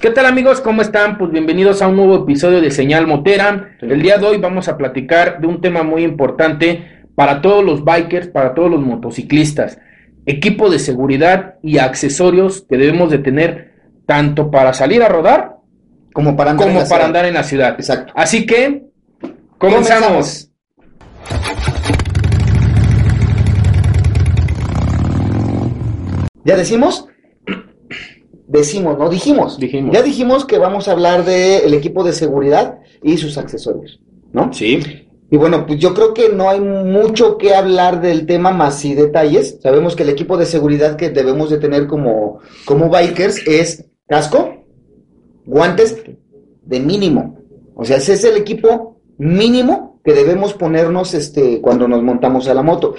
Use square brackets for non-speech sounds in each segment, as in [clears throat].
¿Qué tal amigos? ¿Cómo están? Pues bienvenidos a un nuevo episodio de Señal Motera. El día de hoy vamos a platicar de un tema muy importante para todos los bikers, para todos los motociclistas. Equipo de seguridad y accesorios que debemos de tener tanto para salir a rodar como para andar, como en, la para andar en la ciudad. Exacto. Así que comenzamos. ¿Ya decimos? Decimos, no dijimos. Dijimos. Ya dijimos que vamos a hablar del equipo de seguridad y sus accesorios, ¿no? Sí. Y bueno, pues yo creo que no hay mucho que hablar del tema más si detalles. Sabemos que el equipo de seguridad que debemos de tener como, como bikers es casco, guantes de mínimo. O sea, ese es el equipo mínimo que debemos ponernos este, cuando nos montamos a la moto.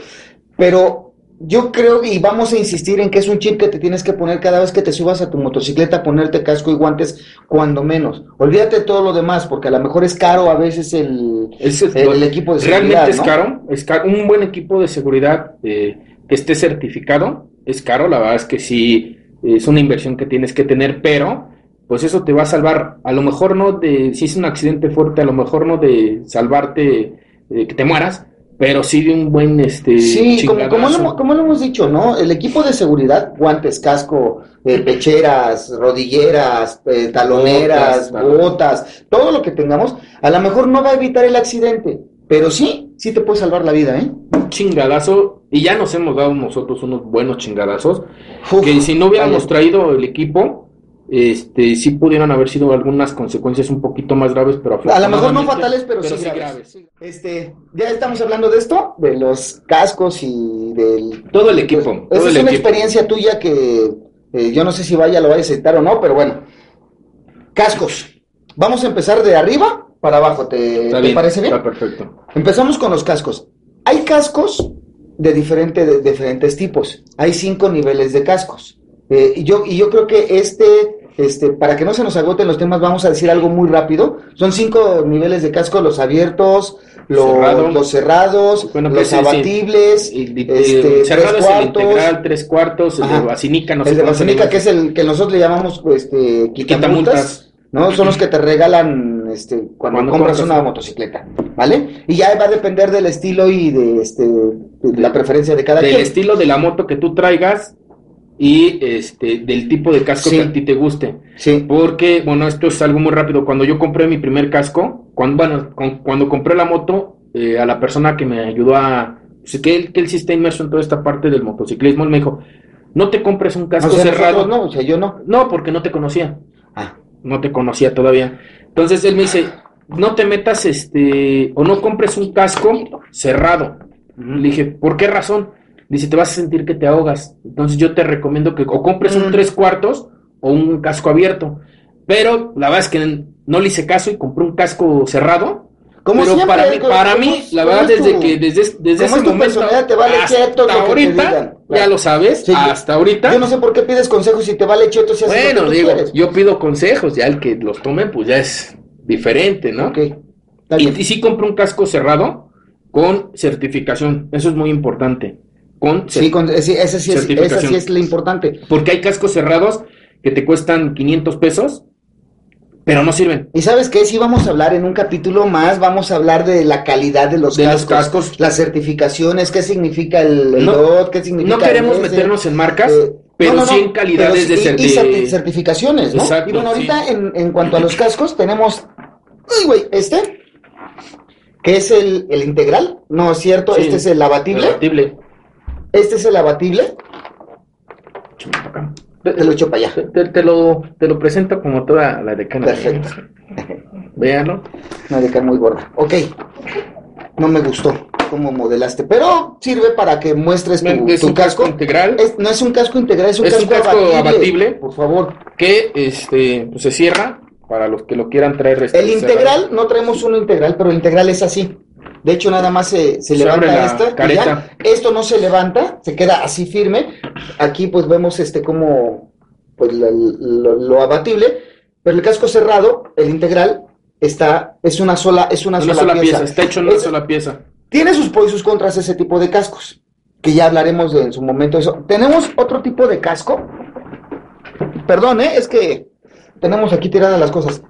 Pero yo creo y vamos a insistir en que es un chip que te tienes que poner cada vez que te subas a tu motocicleta, ponerte casco y guantes cuando menos. Olvídate de todo lo demás, porque a lo mejor es caro a veces el, Es- el, el equipo de seguridad. Realmente es caro, es caro. Un buen equipo de seguridad eh, que esté certificado es caro, la verdad es que sí es una inversión que tienes que tener, pero pues eso te va a salvar, a lo mejor no de, si es un accidente fuerte, a lo mejor no de salvarte, de que te mueras, pero sí de un buen este Sí, como, como, lo, como lo hemos dicho, ¿no? El equipo de seguridad, guantes, casco, eh, pecheras, rodilleras, eh, taloneras, Botas, botas, todo lo que tengamos, a lo mejor no va a evitar el accidente, pero sí, sí te puede salvar la vida, ¿eh? Un chingadazo, y ya nos hemos dado nosotros unos buenos chingadazos, Uf, que si no hubiéramos vaya. traído el equipo, este, sí pudieran haber sido algunas consecuencias un poquito más graves, pero A lo mejor no fatales, pero, sí, graves. Este, ya estamos hablando de esto, de los cascos y del... Todo el equipo, Pues, todo esa el es una equipo. experiencia tuya que eh, yo no sé si vaya, lo vaya a aceptar o no, pero bueno. Cascos. Vamos a empezar de arriba para abajo, ¿te, Está te bien, parece bien? Está perfecto. Empezamos con los cascos. Hay cascos de, diferente, de diferentes tipos. Hay cinco niveles de cascos. Eh, y, yo, y yo creo que este, este, para que no se nos agoten los temas, vamos a decir algo muy rápido. Son cinco niveles de casco, los abiertos, los Cerrado. los cerrados, Bueno, los sí. abatibles, este, cerrado tres es el cuartos. integral, tres cuartos, el Ajá. de basinica, no el de que es el que nosotros le llamamos este, Quitamultas. quitamultas, ¿no? Son los [clears throat] que te regalan este, cuando, Cuando compras compras. una motocicleta, ¿vale? Y ya va a depender del estilo y de, este, de la preferencia de cada Del quien. estilo de la moto que tú traigas y este del tipo de casco Sí. que a ti te guste. Sí, Porque, bueno, esto es algo muy rápido. Cuando yo compré mi primer casco, cuando, bueno, con- cuando compré la moto, eh, a la persona que me ayudó a... pues, que, él, que él sí está inmerso en toda esta parte del motociclismo, él me dijo, no te compres un o casco sea, cerrado. no, o sea, yo no. No, porque no te conocía. Ah, No te conocía todavía. Entonces él me dice, no te metas este, o no compres un casco cerrado. Le dije, ¿por qué razón? Dice, te vas a sentir que te ahogas. Entonces yo te recomiendo que o compres un Mm. tres cuartos o un casco abierto. Pero la verdad es que no le hice caso y compré un casco cerrado. como pero siempre, para mí, ¿cómo- para mí, la verdad, es desde tu- que desde, desde ese es tu momento personalidad? Te vale hasta cheto lo que te ahorita, digan. ya Claro. lo sabes, Sí, yo- hasta ahorita. Yo no sé por qué pides consejos si te vale cheto si haces lo Bueno, que tú digo, quieres. yo pido consejos, ya el que los tome, pues ya es diferente, ¿no? Ok, Y, y sí compro un casco cerrado con certificación, eso es muy importante. Con Sí, con- sí, ese sí es, esa sí es lo importante. Porque hay cascos cerrados que te cuestan 500 pesos, pero no sirven. Y sabes qué, si vamos a hablar en un capítulo más, vamos a hablar de la calidad de los De los cascos, cascos. las certificaciones, qué significa el, el No- DOT, qué significa No queremos el meternos en marcas, eh, pero no, no, sí en calidades de, y, y certi- certificaciones, ¿no? Exacto, y bueno, ahorita sí. en, en cuanto a los cascos tenemos, uy, güey, este, que es el, el integral, no es cierto, Sí. este es el abatible, abatible. Este es el abatible, te lo echo para allá. Te, lo, te lo presento como toda la decana. Perfecto. Véanlo. Una de acá muy gorda. Ok. No me gustó cómo modelaste, pero sirve para que muestres tu, Es tu un casco integral Es- no es un casco integral, es un, Es un casco, casco abatible. abatible. Por favor. que este, pues, se cierra para los que lo quieran traer. este, El cerrado. integral, no traemos uno integral, pero el integral es así. De hecho, nada más se, se levanta esta. y careta. ya. Esto no se levanta, se queda así firme. Aquí pues vemos este como pues lo, lo abatible, pero el casco cerrado, el integral, está, es una sola, es una, Una sola, pieza. Está hecho en una Es- sola pieza. Tiene sus pros y sus contras ese tipo de cascos, que ya hablaremos de- en su momento eso. Tenemos otro tipo de casco. Perdón, ¿eh? es que tenemos aquí tiradas las cosas.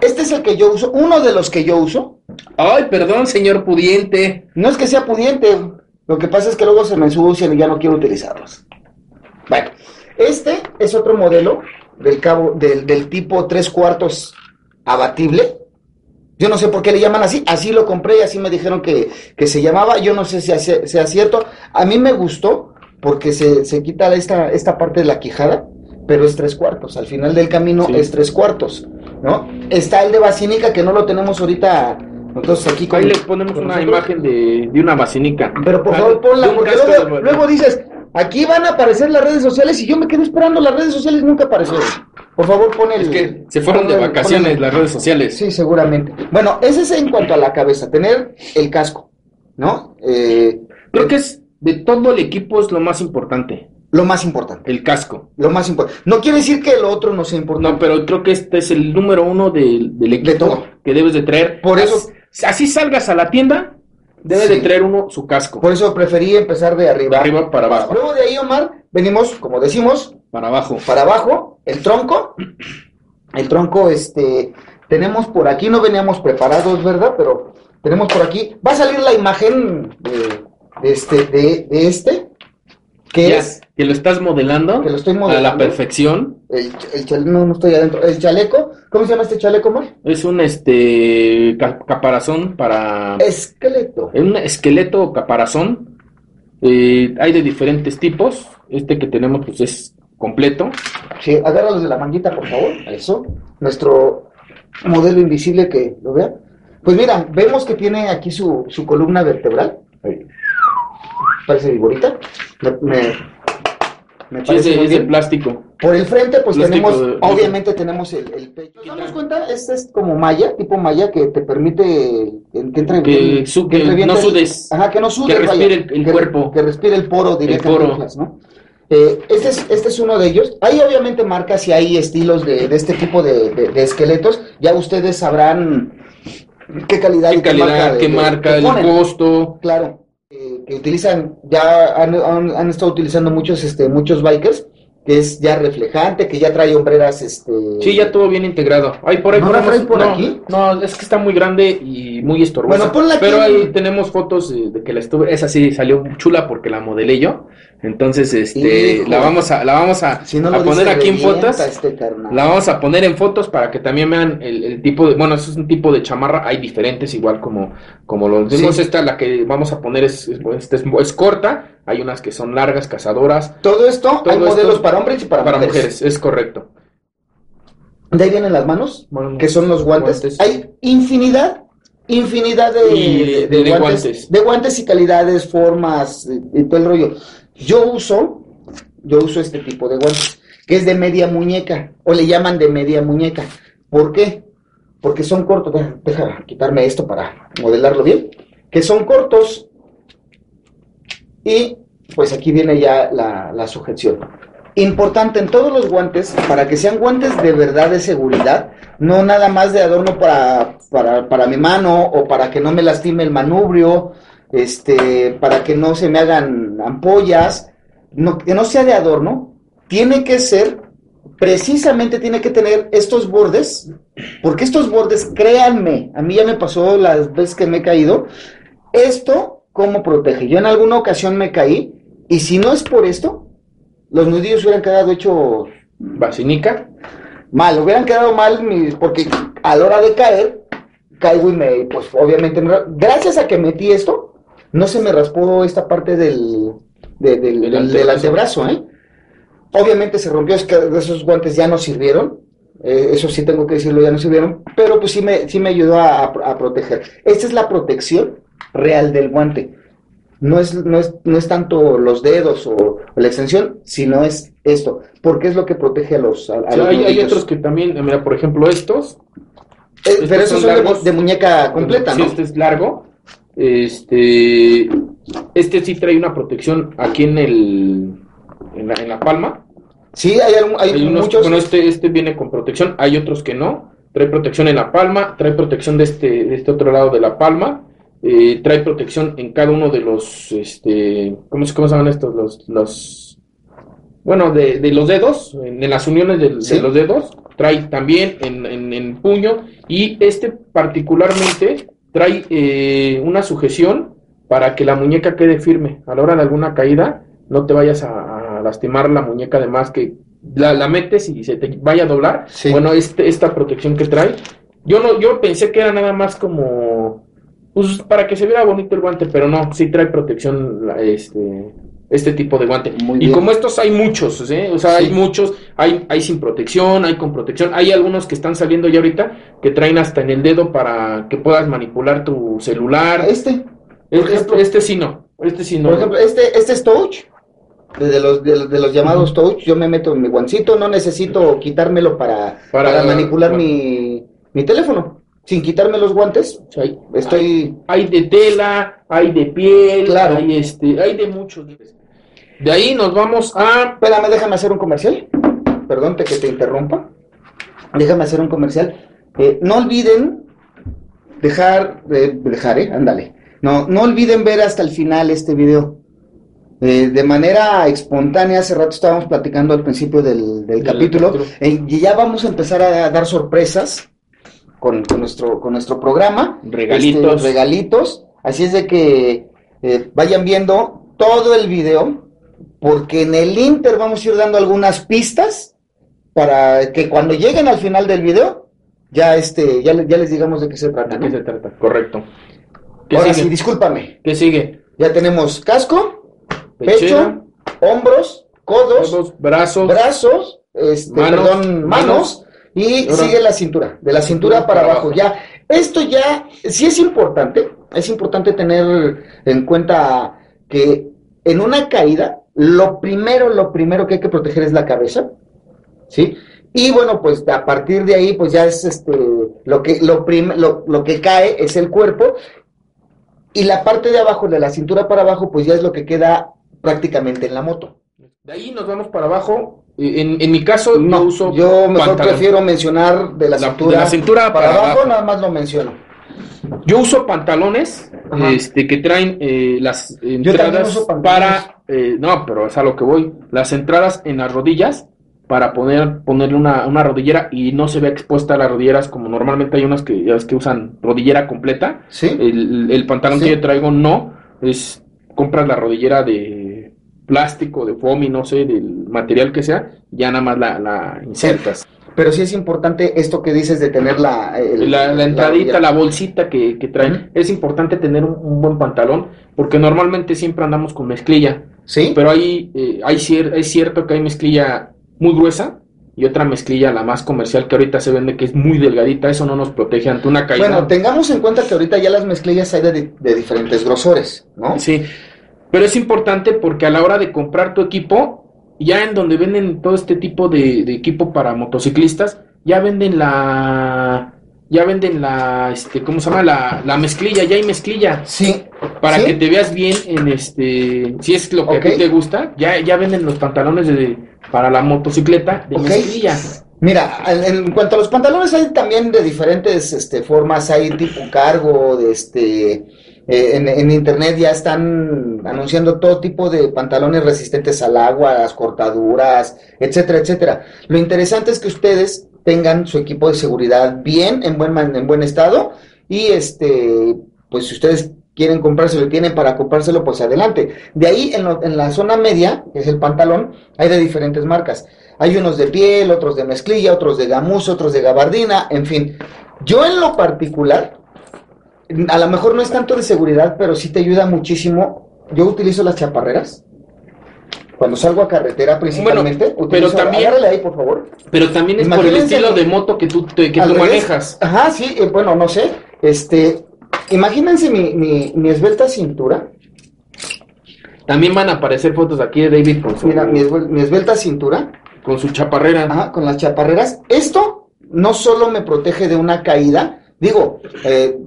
Este es el que yo uso, uno de los que yo uso. Ay, perdón, señor pudiente. No es que sea pudiente, lo que pasa es que luego se me ensucian y ya no quiero utilizarlos. Bueno, este es otro modelo del cabo, del, del tipo tres cuartos abatible. Yo no sé por qué le llaman así, así lo compré y así me dijeron que, que se llamaba, yo no sé si sea, sea cierto. A mí me gustó porque se, se quita esta, esta parte de la quijada, pero es tres cuartos. Al final del camino Sí. es tres cuartos, ¿no? Está el de Basínica que no lo tenemos ahorita nosotros aquí con Ahí le ponemos con una nosotros. imagen de, de una basinica. Pero por Ah, favor ponla, porque luego, dices, aquí van a aparecer las redes sociales y yo me quedé esperando las redes sociales nunca aparecieron. Por favor pon el... Es que se fueron de el- vacaciones el- las redes sociales. Sí, seguramente. Bueno, ese es en cuanto a la cabeza, tener el casco, ¿no? Eh, Creo que es de todo el equipo es lo más importante, lo más importante, el casco. lo más importante. No quiere decir que lo otro no sea importante. No, pero creo que este es el número uno del, del equipo todo. que debes de traer. Por eso- Así, así salgas a la tienda, debes Sí. de traer uno su casco. Por eso preferí empezar de arriba. De arriba para abajo. Luego de ahí, Omar, venimos, como decimos, Para abajo. para abajo, el tronco. El tronco, este, tenemos por aquí, no veníamos preparados, ¿verdad? Pero tenemos por aquí. Va a salir la imagen de, de este, de, de este, que Ya, es que lo estás modelando, Que lo estoy a la modelando. perfección. El, el chale- no, no estoy adentro. El chaleco, ¿cómo se llama este chaleco, Omar? Es un este ca- caparazón para Esqueleto. es un esqueleto o caparazón. Eh, hay de diferentes tipos. Este que tenemos pues es completo. Sí, agárralo de la manguita, por favor. Eso. Nuestro modelo invisible que lo vea. Pues mira, vemos que tiene aquí su, su columna vertebral. Parece viborita. Me, me, me Sí, es parece de, es plástico. Por el frente, pues Plástico tenemos, de- obviamente tenemos el, el pecho. ¿Nos damos cuenta? Este es como malla, tipo malla, que te permite que, que entre Que bien- su- que que no el- sudes. Ajá, que no sudes, Que respire vaya, el- el que- cuerpo. Que respire el poro directamente, poro. ¿no? Eh, este, es, este es uno de ellos. Hay obviamente marcas y hay estilos de, de este tipo de, de- de esqueletos. Ya ustedes sabrán qué calidad ¿Qué y calidad, de- qué de- marca, el ponen. costo? Claro, utilizan, ya han, han- estado utilizando muchos, este, muchos bikers, que es ya reflejante, que ya trae hombreras, este... Sí, ya todo bien integrado. Ahí por ahí ¿No la ponemos- traes por no, aquí? No, es que está muy grande y muy estorbosa. Bueno, ponla aquí. Pero ahí tenemos fotos de que la estuve, esa sí salió chula porque la modelé yo. Entonces, este, Hijo. la vamos a, la vamos a, Si no a lo poner aquí en fotos. este. La vamos a poner en fotos para que también vean el, el tipo de, bueno, eso es un tipo de chamarra, hay diferentes, igual como, como los vimos, Sí. esta, la que vamos a poner es, es, es corta, hay unas que son largas, cazadoras, Todo esto, Todo hay esto modelos para hombres y para, para mujeres. mujeres, es correcto. De ahí vienen las manos, Bueno, que son los guantes. guantes. Hay infinidad, infinidad de, Y de- de- de de guantes, guantes. de guantes y calidades, formas y, y todo el rollo. Yo uso, yo uso este tipo de guantes, que es de media muñeca, o le llaman de media muñeca. ¿Por qué? Porque son cortos, deja, deja quitarme esto para modelarlo bien, que son cortos y pues aquí viene ya la, sujeción. Importante en todos los guantes, para que sean guantes de verdad de seguridad, no nada más de adorno para, para, para mi mano o para que no me lastime el manubrio, este, para que no se me hagan ampollas, que no sea de adorno, tiene que ser, precisamente tiene que tener estos bordes, porque estos bordes, créanme, a mí ya me pasó las veces que me he caído, esto, ¿cómo protege? Yo en alguna ocasión me caí, y si no es por esto, los nudillos hubieran quedado hechos Basinica, mal, hubieran quedado mal mis- porque a la hora de caer, caigo y me, pues obviamente, me ra- gracias a que metí esto, no se me raspó esta parte del, de- del, Del del- del antebrazo. antebrazo, ¿eh? Obviamente se rompió, es que esos guantes ya no sirvieron, eh, eso sí tengo que decirlo, ya no sirvieron, pero pues sí me, sí me ayudó a, a- a proteger. Esta es la protección real del guante. No es, no es, no es tanto los dedos o, o la extensión, sino es esto, porque es lo que protege a los, a, a Sí, los hay, otros que también, mira, por ejemplo, estos. Eh, estos pero esos son de, muñeca completa, Sí, ¿no? este es largo. Este, este sí trae una protección aquí en el, en la, en la palma. Sí, hay, algún- hay Hay unos- muchos. bueno, este, este viene con protección, hay otros que no. Trae protección en la palma, trae protección de este, de este otro lado de la palma, eh, trae protección en cada uno de los, este, ¿cómo se, cómo se llaman estos? Los, los, bueno, de, de los dedos, en, en las uniones de, los dedos, trae también en, en, en puño y este particularmente trae eh, una sujeción para que la muñeca quede firme. A la hora de alguna caída no te vayas a, a lastimar la muñeca, además que la, la metes y se te vaya a doblar. Sí. Bueno, este, esta protección que trae, yo no, yo pensé que era nada más como pues para que se viera bonito el guante, pero no, sí trae protección este, este tipo de guante. Muy y bien. como estos hay muchos, ¿eh? o sea, Sí. hay muchos, hay, hay sin protección, hay con protección, hay algunos que están saliendo ya ahorita que traen hasta en el dedo para que puedas manipular tu celular. Este, Este, ejemplo- este sí no, este sí no. por ejemplo, este, este es touch. De los, de, los- de los llamados touch, yo me meto en mi guancito, no necesito quitármelo para, Para- para, manipular bueno. mi, mi teléfono. Sin quitarme los guantes, O sea, hay, estoy... hay de tela, hay de piel, Claro. hay este, hay de muchos. De ahí nos vamos a Espérame, déjame hacer un comercial. Perdón que te interrumpa. Déjame hacer un comercial. Eh, no olviden dejar, eh, dejar, eh, ándale. No, no olviden ver hasta el final este video. Eh, de manera espontánea, hace rato estábamos platicando al principio del, del Del capítulo, capítulo. eh, y ya vamos a empezar a dar sorpresas con, con nuestro, con nuestro programa. Regalitos. Este, regalitos. Así es de que eh, vayan viendo todo el video, porque en el Inter vamos a ir dando algunas pistas para que cuando lleguen al final del video, ya este, ya, ya les digamos de qué se trata. ¿De qué se trata? Correcto. ¿Qué Ahora sigue? sí, discúlpame. ¿Qué sigue? Ya tenemos casco, Pechera, pecho, hombros, codos, codos, brazos, brazos, este, Manos, perdón, manos, y Ahora- sigue la cintura, de la cintura para abajo. Ya, esto ya sí es importante, es importante tener en cuenta que en una caída, lo primero, lo primero que hay que proteger es la cabeza, ¿sí? Y bueno, pues a partir de ahí, pues ya es este, lo que, lo, prim- lo, lo que cae es el cuerpo, y la parte de abajo, de la cintura para abajo, pues ya es lo que queda prácticamente en la moto. De ahí nos vamos para abajo. En, en mi caso, No, yo uso yo mejor pantalón. prefiero mencionar de la, La- cintura, de la cintura para abajo, abajo. nada más lo menciono. Yo uso pantalones Ajá. este, que traen eh, las entradas para. eh, no, pero es a lo que voy. Las entradas en las rodillas para poner, ponerle una, una rodillera y no se vea expuesta a las rodilleras como normalmente hay unas que ya ves que usan rodillera completa. ¿Sí? El, el pantalón Sí. que yo traigo no, es compras la rodillera de plástico, de foamy, no sé, del material que sea, ya nada más la, la insertas. Pero sí es importante esto que dices de tener la... el- La, la entradita, la bolsita que, que traen, es importante tener un, un buen pantalón, porque normalmente siempre andamos con mezclilla, ¿Sí? pero hay, eh, hay cier- es cierto que hay mezclilla muy gruesa y otra mezclilla, la más comercial que ahorita se vende, que es muy delgadita, eso no nos protege ante una caída. Bueno, tengamos en cuenta que ahorita ya las mezclillas hay de, de diferentes grosores, ¿no? Sí, pero es importante porque a la hora de comprar tu equipo, ya en donde venden todo este tipo de, de equipo para motociclistas, ya venden la, ya venden la, este, ¿cómo se llama? La, la mezclilla, ya hay mezclilla. Sí. Para ¿Sí? que te veas bien en este, si es lo que a ti te gusta, ya, ya venden los pantalones de, para la motocicleta de mezclilla. Mira, en, en cuanto a los pantalones hay también de diferentes este, formas, hay tipo cargo, de este, eh, en, en internet ya están anunciando todo tipo de pantalones resistentes al agua, a las cortaduras, etcétera, etcétera. Lo interesante es que ustedes tengan su equipo de seguridad bien, en buen, en buen estado, y este, pues si ustedes quieren comprárselo y tienen para comprárselo, pues adelante. De ahí en, en la zona media, que es el pantalón, hay de diferentes marcas. Hay unos de piel, otros de mezclilla, otros de gamuza, otros de gabardina, en fin. Yo en lo particular, a lo mejor no es tanto de seguridad, pero sí te ayuda muchísimo. Yo utilizo las chaparreras. Cuando salgo a carretera principalmente, Bueno, pero utilizo- también- agárrale ahí, por favor. Pero también es por el Imagínense estilo de moto que tú, que manejas. Ajá, sí, eh, bueno, no sé. Este, imagínense mi, mi, mi esbelta cintura. También van a aparecer fotos aquí de David con su, Mira, mi, esbel- mi esbelta cintura. con su chaparrera. Ajá, con las chaparreras. Esto no solo me protege de una caída, digo, eh,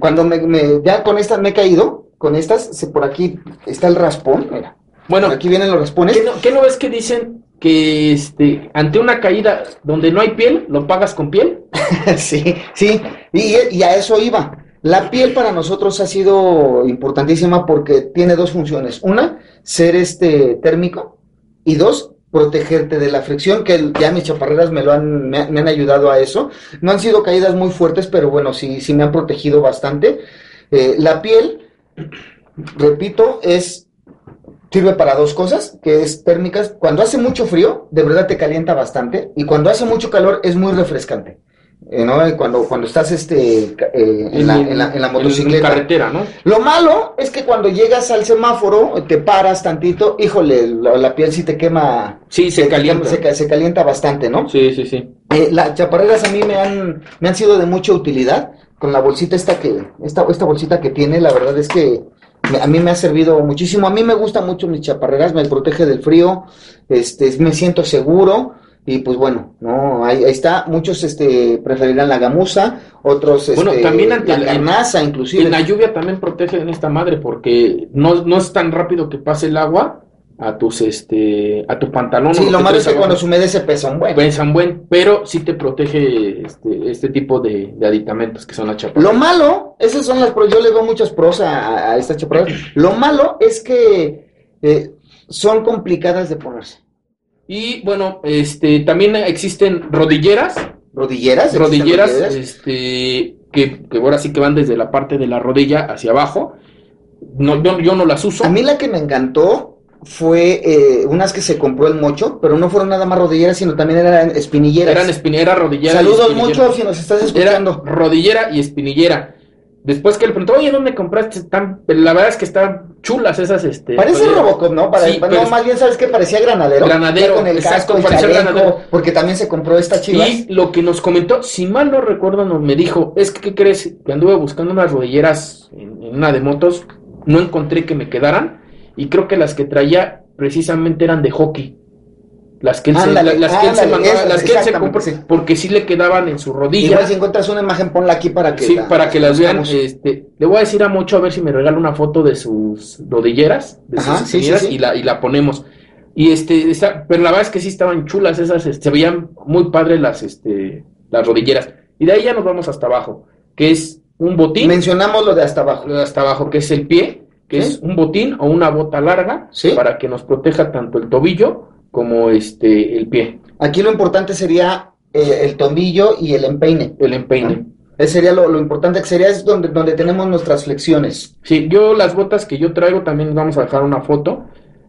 cuando me, me- ya con estas me he caído, con estas, se- por aquí está el raspón, mira, Bueno, por aquí vienen los raspones. ¿qué no, qué no ves que dicen que este, ante una caída donde no hay piel, lo pagas con piel? [laughs] sí, sí, y, y a eso iba. La piel para nosotros ha sido importantísima porque tiene dos funciones. Una, ser este térmico, y dos, protegerte de la fricción, que ya mis chaparreras me lo han, me, han ayudado a eso. No han sido caídas muy fuertes, pero bueno, sí, sí me han protegido bastante. Eh, la piel, repito, es sirve para dos cosas, que es térmicas. Cuando hace mucho frío, de verdad te calienta bastante, y cuando hace mucho calor es muy refrescante. Eh, ¿no? Cuando, cuando estás este, eh, en, la, en, la, motocicleta. carretera, ¿no? Lo malo es que cuando llegas al semáforo, te paras tantito, híjole, la, piel sí te quema. Sí, se, calienta. Se, calienta bastante, ¿no? Sí, sí, sí. Eh, las chaparreras a mí me han, me han sido de mucha utilidad. Con la bolsita esta que, esta, esta bolsita que tiene, la verdad es que a mí me ha servido muchísimo. A mí me gustan mucho mis chaparreras, me protege del frío, este, me siento seguro. Y pues bueno, no, ahí, está. Muchos este preferirán la gamuza, otros bueno, este, también ante la carnaza, inclusive. En la lluvia también protege en esta madre porque no, no es tan rápido que pase el agua a tus este a tu pantalón. Sí, lo malo es que cuando se humedece pesa un buen. Pesa un buen, pero sí te protege este, este tipo de, de, aditamentos que son las chaparras. Lo malo, esas son las yo le veo muchas pros a, a estas chaparras. Lo malo es que eh, son complicadas de ponerse. Y bueno, este también existen rodilleras. ¿Rodilleras? Rodilleras, este, que, que, ahora sí que van desde la parte de la rodilla hacia abajo. No, yo, yo no las uso. A mí la que me encantó fue eh, unas que se compró el mocho, pero no fueron nada más rodilleras, sino también eran espinilleras. Eran espinilleras, rodilleras. Saludos mucho si nos estás escuchando. rodillera y espinillera. Después que le preguntó, oye, ¿dónde compraste? Tan... La verdad es que están chulas esas, este. Parece Robocop, ¿no? Para, no, más bien sabes que parecía granadero. Granadero, con el casco, parecía granadero. Porque también se compró esta chivas. Y lo que nos comentó, si mal no recuerdo, nos me dijo, es que, ¿qué crees? Que anduve buscando unas rodilleras en, en una de motos, no encontré que me quedaran, y creo que las que traía precisamente eran de hockey. Las que él se, las, que él se, mandaba, las que él se compró, porque sí le quedaban en su rodilla. Igual si encuentras una imagen, ponla aquí para que Sí, para que las vean. Este, le voy a decir a Mocho a ver si me regala una foto de sus rodilleras, de sus sí, sí, Y, la, y la ponemos. Y este, pero la verdad es que sí estaban chulas esas, este, se veían muy padres las, este, las rodilleras. Y de ahí ya nos vamos hasta abajo, que es un botín. Mencionamos lo de hasta abajo. Lo de hasta abajo, que es el pie, que es un botín o una bota larga, para que nos proteja tanto el tobillo como este el pie. Aquí lo importante sería eh, el tobillo y el empeine. El empeine. Ese sería lo, importante que sería es donde, donde tenemos nuestras flexiones. Sí, yo las botas que yo traigo también vamos a dejar una foto.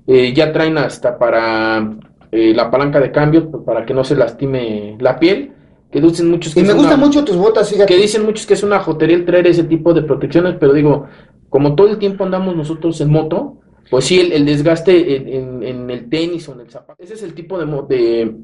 Eh, ya traen hasta para eh, la palanca de cambio para que no se lastime la piel. Que dicen muchos que y me gustan mucho tus botas, fíjate. Que dicen muchos que es una jotería el traer ese tipo de protecciones, pero digo, como todo el tiempo andamos nosotros en moto, pues sí, el, desgaste en, el tenis o en el zapato. Ese es el tipo de,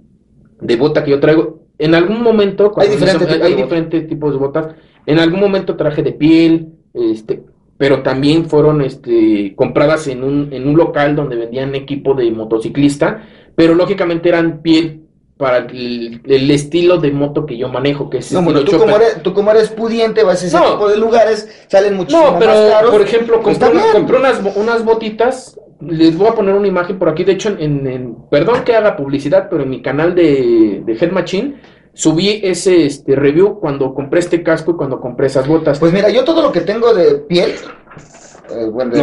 de, bota que yo traigo. En algún momento, hay, diferentes, tipos de botas. En algún momento traje de piel, este, pero también fueron este, compradas en un, en un local donde vendían equipo de motociclista, pero lógicamente eran piel para el, estilo de moto que yo manejo, que es no, tú, como eres, tú como eres pudiente, vas a ese tipo de lugares, salen muchísimo no, pero, por ejemplo, pues compré, unas, unas botitas, les voy a poner una imagen por aquí, de hecho, en, perdón que haga publicidad, pero en mi canal de, de Head Machine, subí ese este, review cuando compré este casco y cuando compré esas botas. Pues mira, yo todo lo que tengo de piel eh, bueno,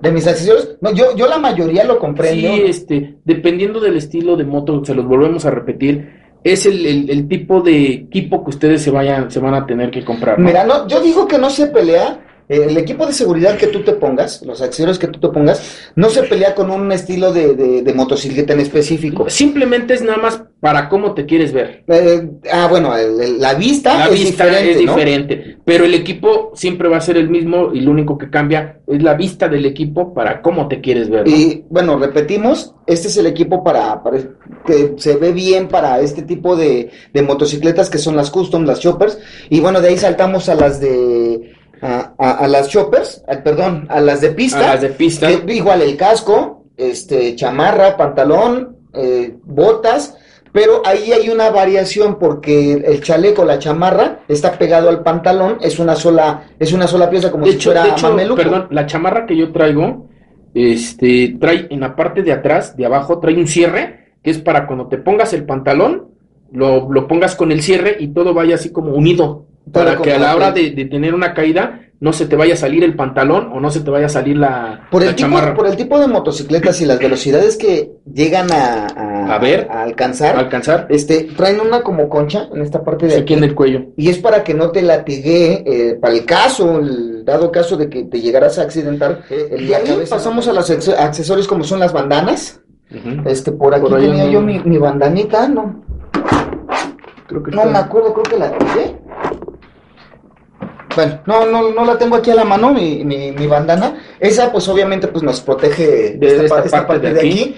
de, mis accesorios, no, yo, yo la mayoría lo comprendo. Sí, este, dependiendo del estilo de moto, se los volvemos a repetir, es el, tipo de equipo que ustedes se vayan, se van a tener que comprar. Mira, no, yo digo que no se pelea el equipo de seguridad que tú te pongas, los accesorios que tú te pongas, no se pelea con un estilo de, de, motocicleta en específico. Simplemente es nada más para cómo te quieres ver. Eh, ah, bueno, la vista, es, diferente, es diferente, pero el equipo siempre va a ser el mismo y lo único que cambia es la vista del equipo para cómo te quieres ver. Y bueno, repetimos, este es el equipo para, para, que se ve bien para este tipo de, de motocicletas que son las custom, las choppers, y bueno, de ahí saltamos a las de a, a, las choppers, perdón, a las de pista. A las de pista. igual el casco, este, chamarra, pantalón, eh, botas, pero ahí hay una variación porque el chaleco, la chamarra, está pegado al pantalón, es una sola, es una sola pieza como si fuera de Perdón, la chamarra que yo traigo, este, trae en la parte de atrás, de abajo, trae un cierre, que es para cuando te pongas el pantalón, lo, lo pongas con el cierre y todo vaya así como unido para que a la hora de, tener una caída no se te vaya a salir el pantalón o no se te vaya a salir la, Por la el, tipo, chamarra. por el tipo de motocicletas y las velocidades que llegan a, a, A ver. a alcanzar, alcanzar este, traen una como concha en esta parte de aquí en el cuello. Y es para que no te latigue, eh, para el caso, el dado caso de que te llegaras a accidentar. el y ahí pasamos a los acce- accesorios como son las bandanas. Este, por aquí Por tenía no- yo mi, mi bandanita, no, Creo que no está- me acuerdo, creo que la tiré. Bueno, no, no, no la tengo aquí a la mano, mi, mi, mi bandana. Esa, pues obviamente, pues nos protege De esta parte de aquí.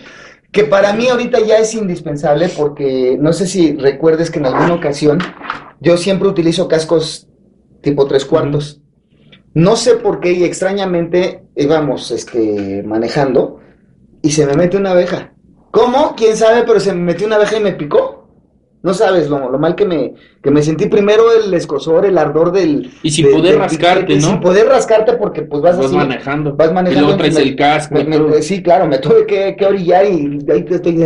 que para mí ahorita ya es indispensable porque no sé si recuerdes que en alguna ocasión yo siempre utilizo cascos tipo tres cuartos. No sé por qué y extrañamente íbamos este, manejando y se me mete una abeja. ¿Cómo? ¿Quién sabe? Pero se me metió una abeja y me picó. No sabes lo, lo mal que me, que me sentí primero el escosor, el ardor del... Y sin de- poder del rascarte, ¿no? Sin poder rascarte porque pues vas, Vas así... manejando. vas manejando Y luego traes me- el casco. me- me- sí, claro, me tuve que, que orillar y ahí te estoy,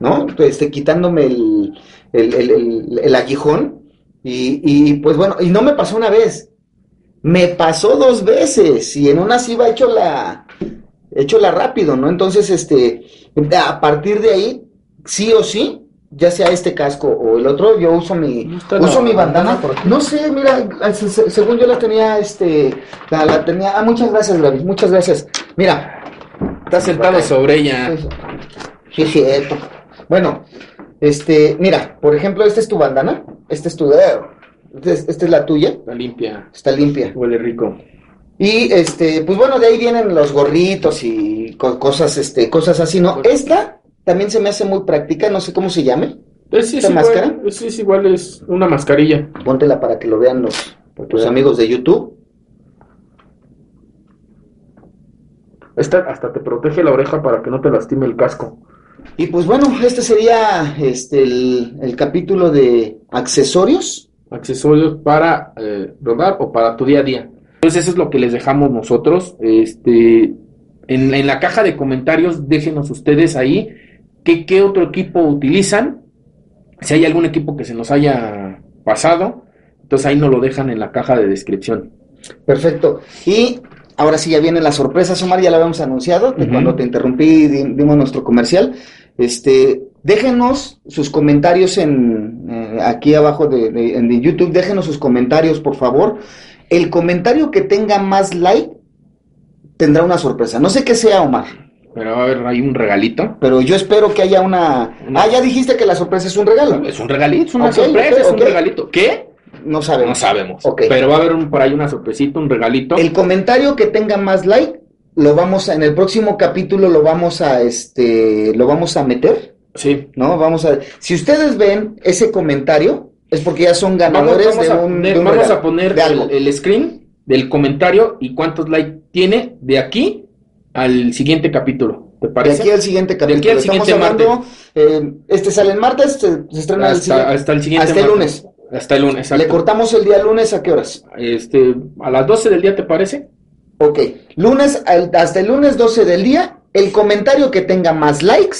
¿no? Este, quitándome el, el, el, el- el aguijón. Y, y pues bueno, y no me pasó una vez, me pasó dos veces y en una sí va hecho la, hecho la rápido, ¿no? Entonces, este, a partir de ahí, sí o sí, ya sea este casco o el otro, yo uso mi, ¿No está uso la mi bandana. No sé, mira, se- se- según yo la tenía, este, la, la tenía, ah, muchas gracias, Gaby, muchas gracias. Mira, Estás sentado sobre ella. Sí, sí, cierto. Bueno, este, mira, por ejemplo, esta es tu bandana, este es tu dedo, este es- esta es la tuya, Está limpia. está limpia. Huele rico. Y este, pues bueno, de ahí vienen los gorritos y co- cosas, este, cosas así, ¿no? Esta también se me hace muy práctica, no sé cómo se llame. Es, es ¿Esta igual, máscara? es, es igual, es una mascarilla. Póntela para que lo vean los, tus amigos de YouTube. Esta hasta te protege la oreja para que no te lastime el casco. Y pues bueno, este sería este el, el capítulo de accesorios. accesorios para eh, rodar o para tu día a día. Entonces eso es lo que les dejamos nosotros. Este, en, en la caja de comentarios déjenos ustedes ahí qué, qué otro equipo utilizan, si hay algún equipo que se nos haya pasado, entonces ahí nos lo dejan en la caja de descripción. Perfecto. Y ahora sí ya viene la sorpresa, Omar, ya la habíamos anunciado, que cuando te interrumpí di- dimos nuestro comercial. Este, déjenos sus comentarios en eh, aquí abajo de, de- en de YouTube, déjenos sus comentarios, por favor. El comentario que tenga más like tendrá una sorpresa. No sé qué sea, Omar, Pero va a haber ahí un regalito. pero yo espero que haya una. Ah, ya dijiste que la sorpresa es un regalo. Es un regalito, es una sorpresa, es un regalito. ¿Qué? No sabemos. No sabemos. Pero va a haber un, por ahí una sorpresita, un regalito. El comentario que tenga más like, lo vamos a, en el próximo capítulo lo vamos a, este, lo vamos a meter, Sí. ¿no? Vamos a, si ustedes ven ese comentario, es porque ya son ganadores Vamos, vamos de a un, poner, de un vamos regalo, a poner el, el screen del comentario y cuántos likes tiene de aquí al siguiente capítulo. ¿Te de parece? aquí al siguiente capítulo. aquí al siguiente hablando, eh, este sale el martes, se, se estrena el hasta, siguiente- hasta el siguiente hasta el lunes. Hasta el lunes, exacto. Le cortamos el día lunes a qué horas? Este, a las 12 del día, ¿te parece? Ok, lunes, al- hasta el lunes 12 del día, el comentario que tenga más likes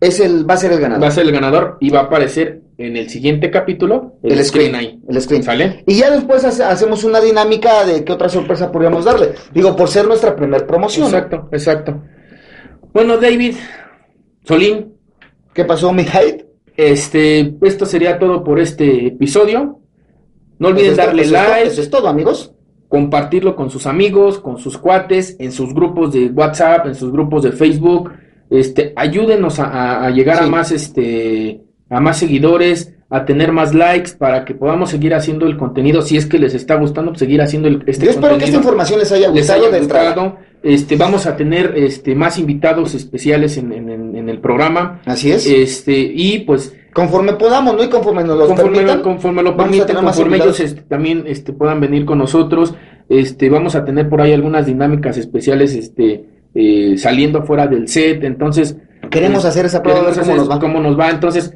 es el, va a ser el ganador. Va a ser el ganador y va a aparecer en el siguiente capítulo el, el screen screen, ahí. el screen. ¿Sale? Y ya después hace- hacemos una dinámica de qué otra sorpresa podríamos darle. Digo, por ser nuestra primer promoción. Exacto, exacto. Bueno, David, Solín, ¿Qué pasó, mi Hyde? este, esto sería todo por este episodio. No olviden Eso es todo, darle eso es todo, like, Eso es todo, amigos. compartirlo con sus amigos, con sus cuates, en sus grupos de WhatsApp, en sus grupos de Facebook. Este, ayúdenos a, a- a llegar a más, este, a más seguidores, a tener más likes para que podamos seguir haciendo el contenido. Si es que les está gustando, pues, seguir haciendo el, este Yo espero que esta información les haya les gustado haya de entrada. gustado. Este, vamos a tener este, más invitados especiales en, en- el programa. Así es. Este, y pues conforme podamos, ¿no? Y conforme nos lo conforme, permitan. conforme lo permiten, conforme ellos este, también este, puedan venir con nosotros, este, vamos a tener por ahí algunas dinámicas especiales este, eh, saliendo fuera del set, entonces Queremos eh, hacer esa prueba, a ver cómo hacer nos va. cómo nos va. entonces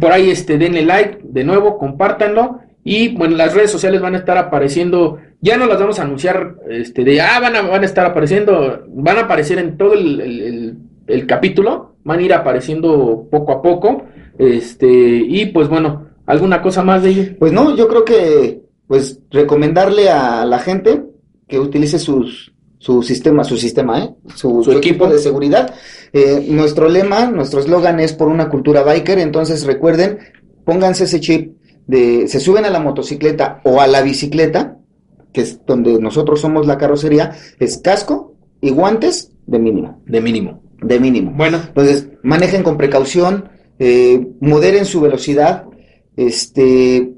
por ahí este, denle like de nuevo, compártanlo y bueno, las redes sociales van a estar apareciendo, ya no las vamos a anunciar este, de, ah, van a, van a estar apareciendo, van a aparecer en todo el, el- el- el capítulo, van a ir apareciendo poco a poco, este, y pues bueno, ¿alguna cosa más de ello? Pues no, yo creo que pues recomendarle a la gente que utilice sus, su sistema, su sistema, ¿eh? su, Su su equipo. equipo de seguridad. Eh, nuestro lema, nuestro eslogan es por una cultura biker, entonces recuerden, pónganse ese chip de, se suben a la motocicleta o a la bicicleta, que es donde nosotros somos la carrocería, es casco y guantes de mínimo, De mínimo. de mínimo. Bueno, Entonces, manejen con precaución, eh, moderen su velocidad, este,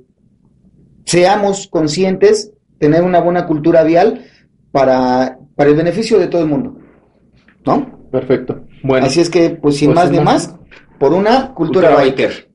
seamos conscientes, tener una buena cultura vial para, para el beneficio de todo el mundo. ¿No? perfecto. Bueno, Así es que, pues sin pues, más ni más. más, por una cultura, Cultura biker.